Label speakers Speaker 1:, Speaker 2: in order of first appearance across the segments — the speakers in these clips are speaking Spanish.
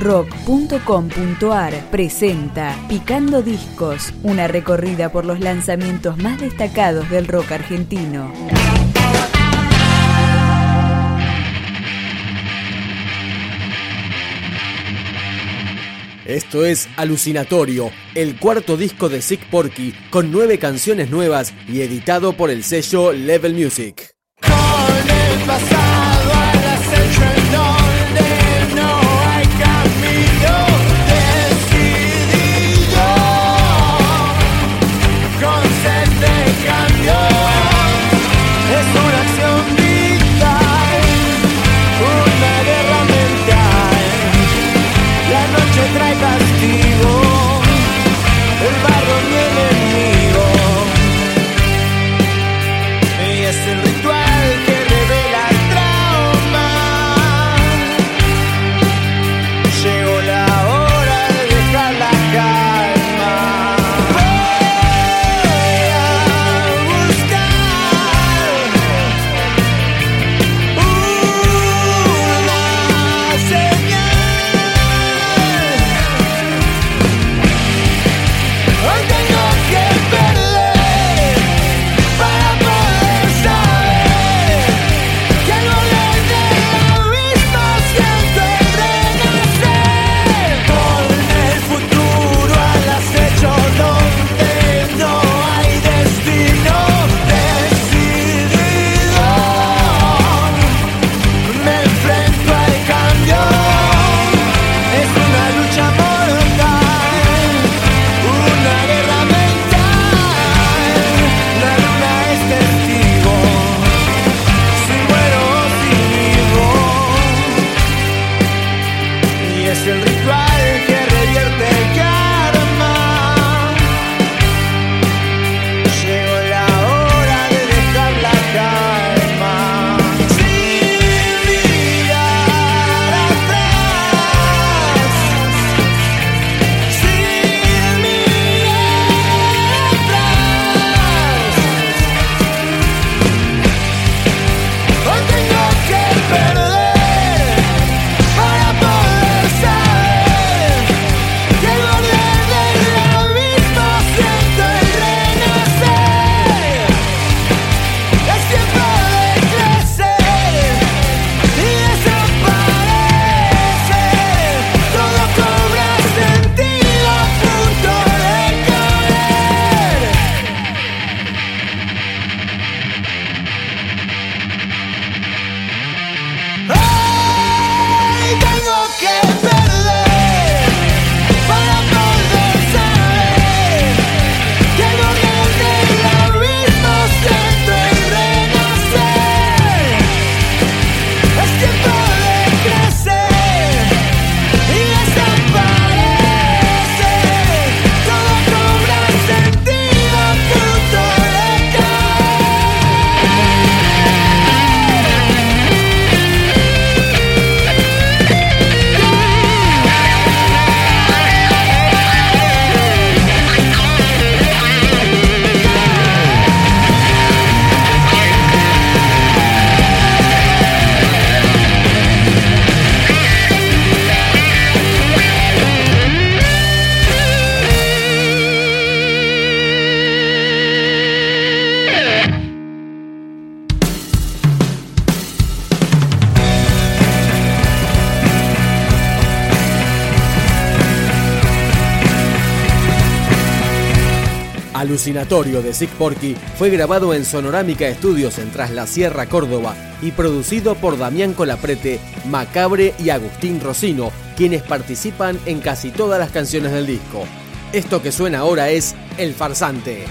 Speaker 1: rock.com.ar presenta Picando Discos, una recorrida por los lanzamientos más destacados del rock argentino.
Speaker 2: Esto es Alucinatorio, el cuarto disco de Sick Porky, con nueve canciones nuevas y editado por el sello Level Music.
Speaker 3: Con el pasado. Velatorio de
Speaker 2: Sick Porky fue grabado en Sonorámica Estudios en Trasla Sierra, Córdoba, y producido por Damián Colaprete, Macabre y Agustín Rosino, quienes participan en casi todas las canciones del disco. Esto que suena ahora es El Farsante.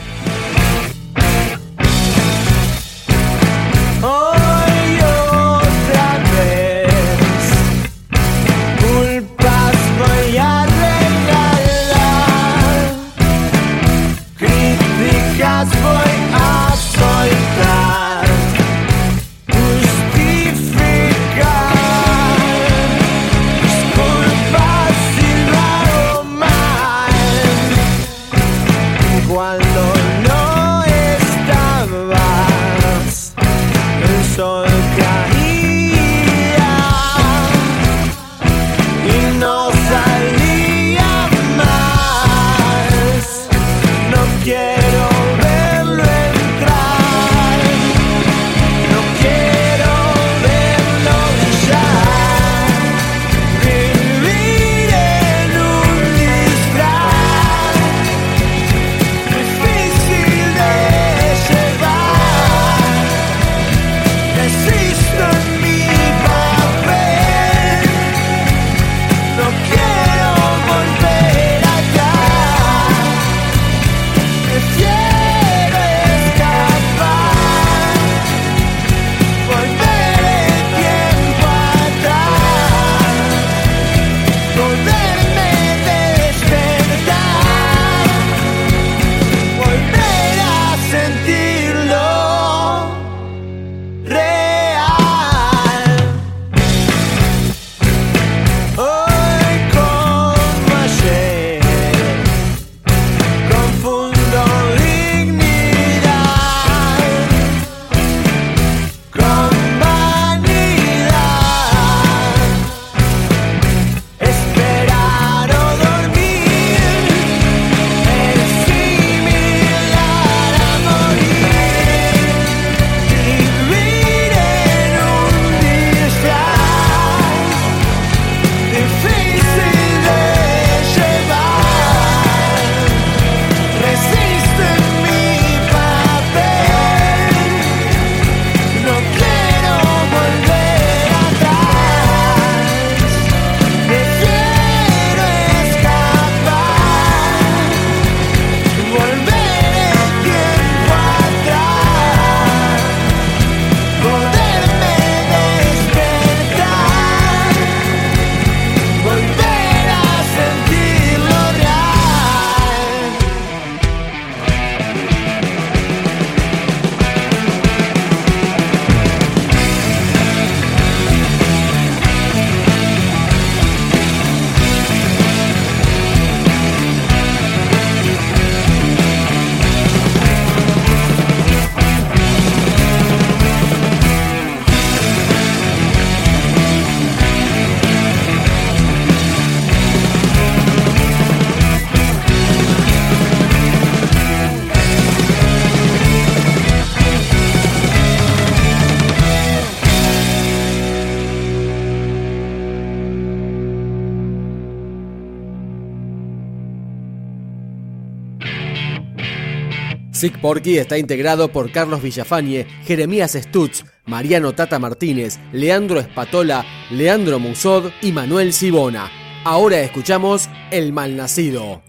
Speaker 3: Sick Porky está integrado por Carlos Villafañe, Jeremías Stutz, Mariano Tata Martínez, Leandro Espatola, Leandro Musod y Manuel Sibona. Ahora escuchamos El Malnacido.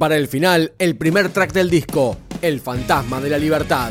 Speaker 3: para el final, el primer track del disco, El Fantasma de la Libertad.